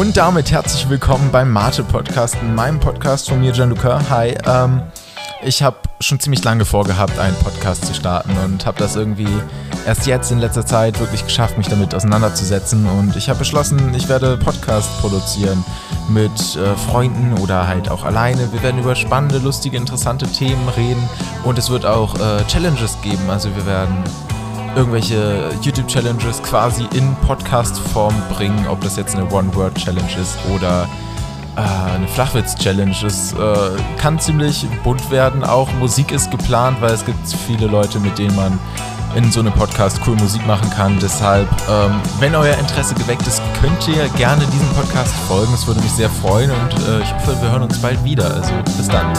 Und damit herzlich willkommen beim Mate-Podcast, meinem Podcast von mir, Gianluca. Hi, ähm, ich habe schon ziemlich lange vorgehabt, einen Podcast zu starten und habe das irgendwie erst jetzt in letzter Zeit wirklich geschafft, mich damit auseinanderzusetzen. Und ich habe beschlossen, ich werde Podcast produzieren mit äh, Freunden oder halt auch alleine. Wir werden über spannende, lustige, interessante Themen reden und es wird auch äh, Challenges geben. Also wir werden irgendwelche YouTube-Challenges quasi in Podcast-Form bringen, ob das jetzt eine One-Word-Challenge ist oder äh, eine Flachwitz-Challenge. Es äh, kann ziemlich bunt werden. Auch Musik ist geplant, weil es gibt viele Leute, mit denen man in so einem Podcast cool Musik machen kann. Deshalb, ähm, wenn euer Interesse geweckt ist, könnt ihr gerne diesem Podcast folgen. Es würde mich sehr freuen und äh, ich hoffe, wir hören uns bald wieder. Also bis dann.